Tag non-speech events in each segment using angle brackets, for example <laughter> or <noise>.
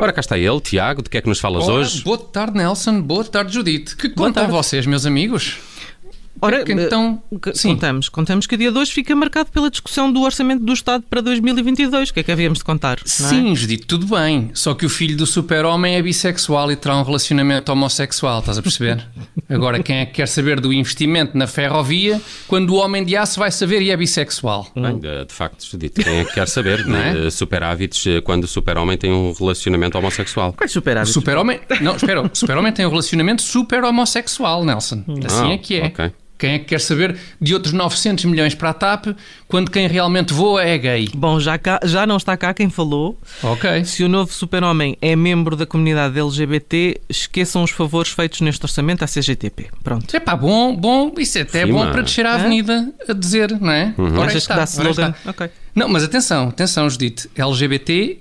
Ora, cá está ele, Tiago, de que é que nos falas Ora, hoje? Boa tarde, Nelson. Boa tarde, Judite. Que Boa contam tarde. vocês, meus amigos? Ora, que então- eh, sim. contamos, contamos que o dia de hoje fica marcado pela discussão do Orçamento do Estado para 2022. O que é que havíamos de contar? é? Sim, Judite, tudo bem. Só que o filho do super-homem é bissexual e terá um relacionamento homossexual, estás a perceber? <laughs> Agora, quem é que quer saber do investimento na ferrovia quando o homem de aço vai saber e é bissexual? Bem, de, de facto, Judite, quem é que quer saber Não é? de superávites eh, quando o super-homem tem um relacionamento homossexual? Quais superávites? super-homem. Não, espera, o super-homem tem um relacionamento super homossexual, Nelson. Assim Ah, é que é. ok. Quem é que quer saber de outros 900 milhões para a TAP quando quem realmente voa é gay? Bom, já, cá- já não está cá quem falou. Ok. Se o novo super-homem é membro da comunidade LGBT, esqueçam os favores feitos neste orçamento à CGTP. Pronto. É pá, bom, bom, isso até é Sim, bom mano. para descer à Hã? avenida a dizer, não é? Ora Achas está, que dá slogan? está. Ok. Não, mas atenção, atenção, Judite. LGBT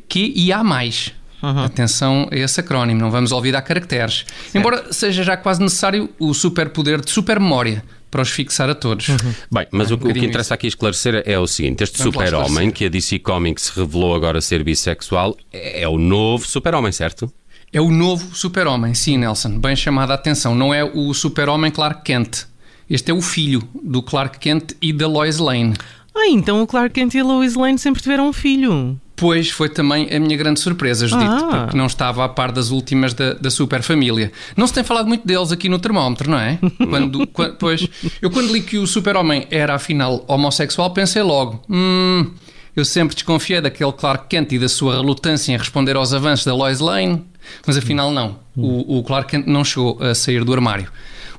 e. Uhum. Atenção a esse acrónimo, não vamos olvidar caracteres. Embora seja já quase necessário o superpoder de supermemória para os fixar a todos. Bem, mas o, um que- o que interessa aqui esclarecer é o seguinte: este super-homem, que a DC Comics revelou agora ser bissexual, é, é o novo super-homem, certo? É o novo super-homem, sim, Nelson. Bem chamada a atenção. Não é o super-homem Clark Kent. Este é o filho do Clark Kent e da Lois Lane. Ah, então o Clark Kent e a Lois Lane sempre tiveram um filho. Pois foi também a minha grande surpresa, Judite, Ah. porque não estava a par das últimas da, da super família. Não se tem falado muito deles aqui no termómetro, não é? <laughs> Quando, qua- pois, eu quando li que o super-homem era afinal homossexual, pensei logo, hum, eu sempre desconfiei daquele Clark Kent e da sua relutância em responder aos avanços da Lois Lane, mas afinal não. O, o Clark Kent não chegou a sair do armário.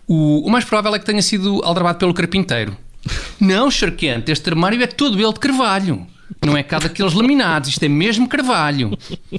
O, o mais provável é que tenha sido aldrabado pelo carpinteiro. <laughs> Não, Sr. Kent, este armário é todo ele de carvalho. Não é cá daqueles laminados, isto é mesmo carvalho.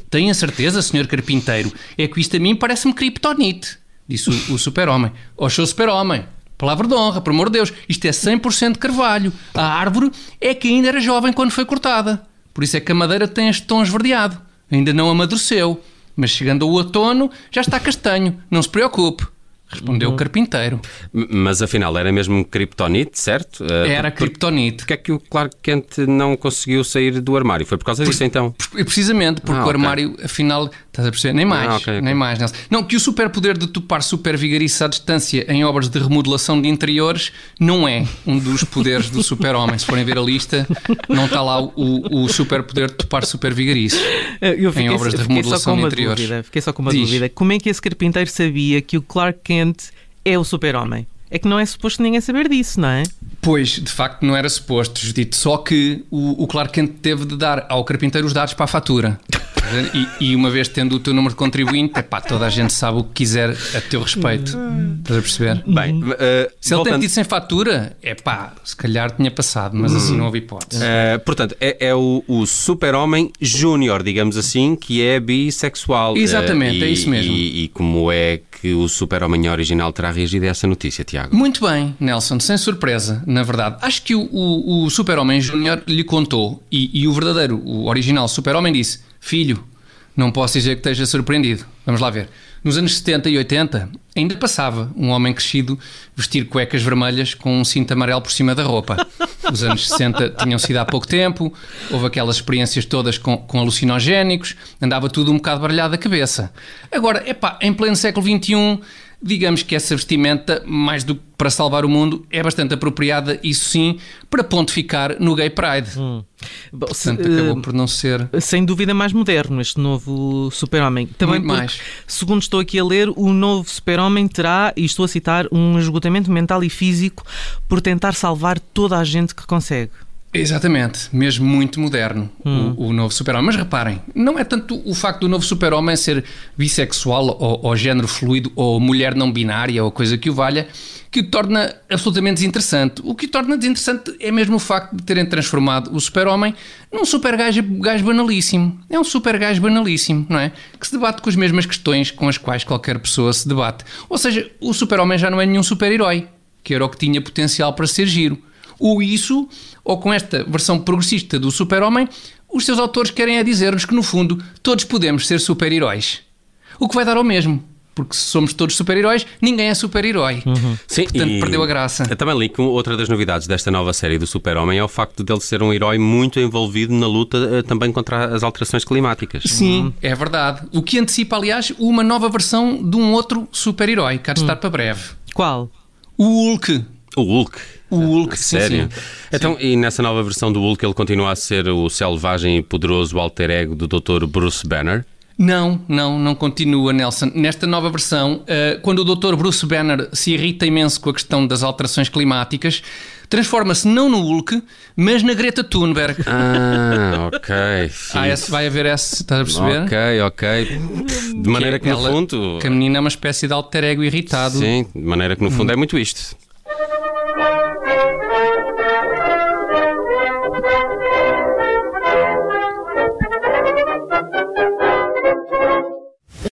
Tenho a certeza, Sr. Carpinteiro, é que isto a mim parece-me criptonite, disse o, o super-homem. Ó, seu super-homem, palavra de honra, por amor de Deus, isto é 100% carvalho. A árvore é que ainda era jovem quando foi cortada. Por isso é que a madeira tem este tom esverdeado. Ainda não amadureceu. Mas chegando ao outono, já está castanho. Não se preocupe. Respondeu o carpinteiro. Mas afinal, era mesmo Kryptonite, certo? Eh, Era por- criptonite. Porque é que o Clark Kent não conseguiu sair do armário? Foi por causa disso, então? E Precisamente, porque Ah, o ok. armário, afinal, estás a perceber? Nem mais, Ah, ok, ok. nem mais, Nelson. Não, que o superpoder de topar super vigarice à distância em obras de remodelação de interiores não é um dos poderes do super-homem. Se forem ver a lista, não está lá o, o superpoder de topar super vigarice. Eu fiquei, obras de remodelação de interiores. dúvida. Fiquei só com uma Diz. dúvida. Como é que esse carpinteiro sabia que o Clark Kent é o super-homem? É que não é suposto ninguém saber disso, não é? Pois, de facto, não era suposto, Judito. Só que o, o Clark Kent teve de dar ao carpinteiro os dados para a fatura. E, e uma vez tendo o teu número de contribuinte, epá, toda a gente sabe o que quiser a teu respeito. Estás a perceber? Bem, eh, Se ele tem voltando- tido sem fatura, é pá, se calhar tinha passado, mas assim não houve hipótese. Eh, portanto, é, é o, o super-homem júnior, digamos assim, que é bissexual. Exatamente, Eh, é isso mesmo. E, e como é que o super-homem original terá reagido a essa notícia, Tiago? Muito bem, Nelson, sem surpresa, na verdade. Acho que o, o, o Super-Homem Júnior lhe contou e, e o verdadeiro, o original Super-Homem disse: Filho, não posso dizer que esteja surpreendido. Vamos lá ver. Nos anos 70 e 80 ainda passava um homem crescido vestir cuecas vermelhas com um cinto amarelo por cima da roupa. Os anos 60 tinham sido há pouco tempo, houve aquelas experiências todas com, com alucinogénicos, andava tudo um bocado baralhado a cabeça. Agora, epá, em pleno século XXI, digamos que essa vestimenta, mais do que para salvar o mundo, é bastante apropriada, isso sim, para pontificar no Gay Pride. Bom, se- Portanto, acabou eh, por não ser. Sem dúvida mais moderno este novo super-homem. Também porque, mais. segundo estou aqui a ler, o novo super-homem terá, e estou a citar, um esgotamento mental e físico por tentar salvar toda a gente que consegue. Exatamente, mesmo muito moderno, Hum. o, o novo super-homem. Mas reparem, não é tanto o facto do novo super-homem ser bissexual ou, ou género fluido ou mulher não binária ou coisa que o valha que o torna absolutamente desinteressante. O que o torna desinteressante é mesmo o facto de terem transformado o super-homem num super gajo, gajo banalíssimo. É um super gajo banalíssimo, não é? Que se debate com as mesmas questões com as quais qualquer pessoa se debate. Ou seja, o super-homem já não é nenhum super-herói, que era o que tinha potencial para ser giro. Ou isso, ou com esta versão progressista do super-homem, os seus autores querem é dizer-nos que, no fundo, todos podemos ser super-heróis. O que vai dar ao mesmo. porque se somos todos super-heróis, ninguém é super-herói. Sim, Portanto, e perdeu a graça. Eu também li que outra das novidades desta nova série do Super-Homem é o facto dele ser um herói muito envolvido na luta eh, também contra as alterações climáticas. Sim, é verdade. O que antecipa, aliás, uma nova versão de um outro super-herói, que há de estar para breve. Qual? O Hulk. O Hulk. O Hulk, sim, Sério? sim. Então, e nessa nova versão do Hulk ele continua a ser o selvagem e poderoso alter ego do Dr. Bruce Banner? Não, não, não continua, Nelson. Nesta nova versão, eh, quando o Dr. Bruce Banner se irrita imenso com a questão das alterações climáticas, transforma-se não no Hulk, mas na Greta Thunberg. Ah, ok. <laughs> Ah, esse, vai haver esse, estás a perceber? Ok, ok. De maneira que, no ela- fundo. Que a menina é uma espécie de alter ego irritado. Sim, de maneira que no fundo é muito isto.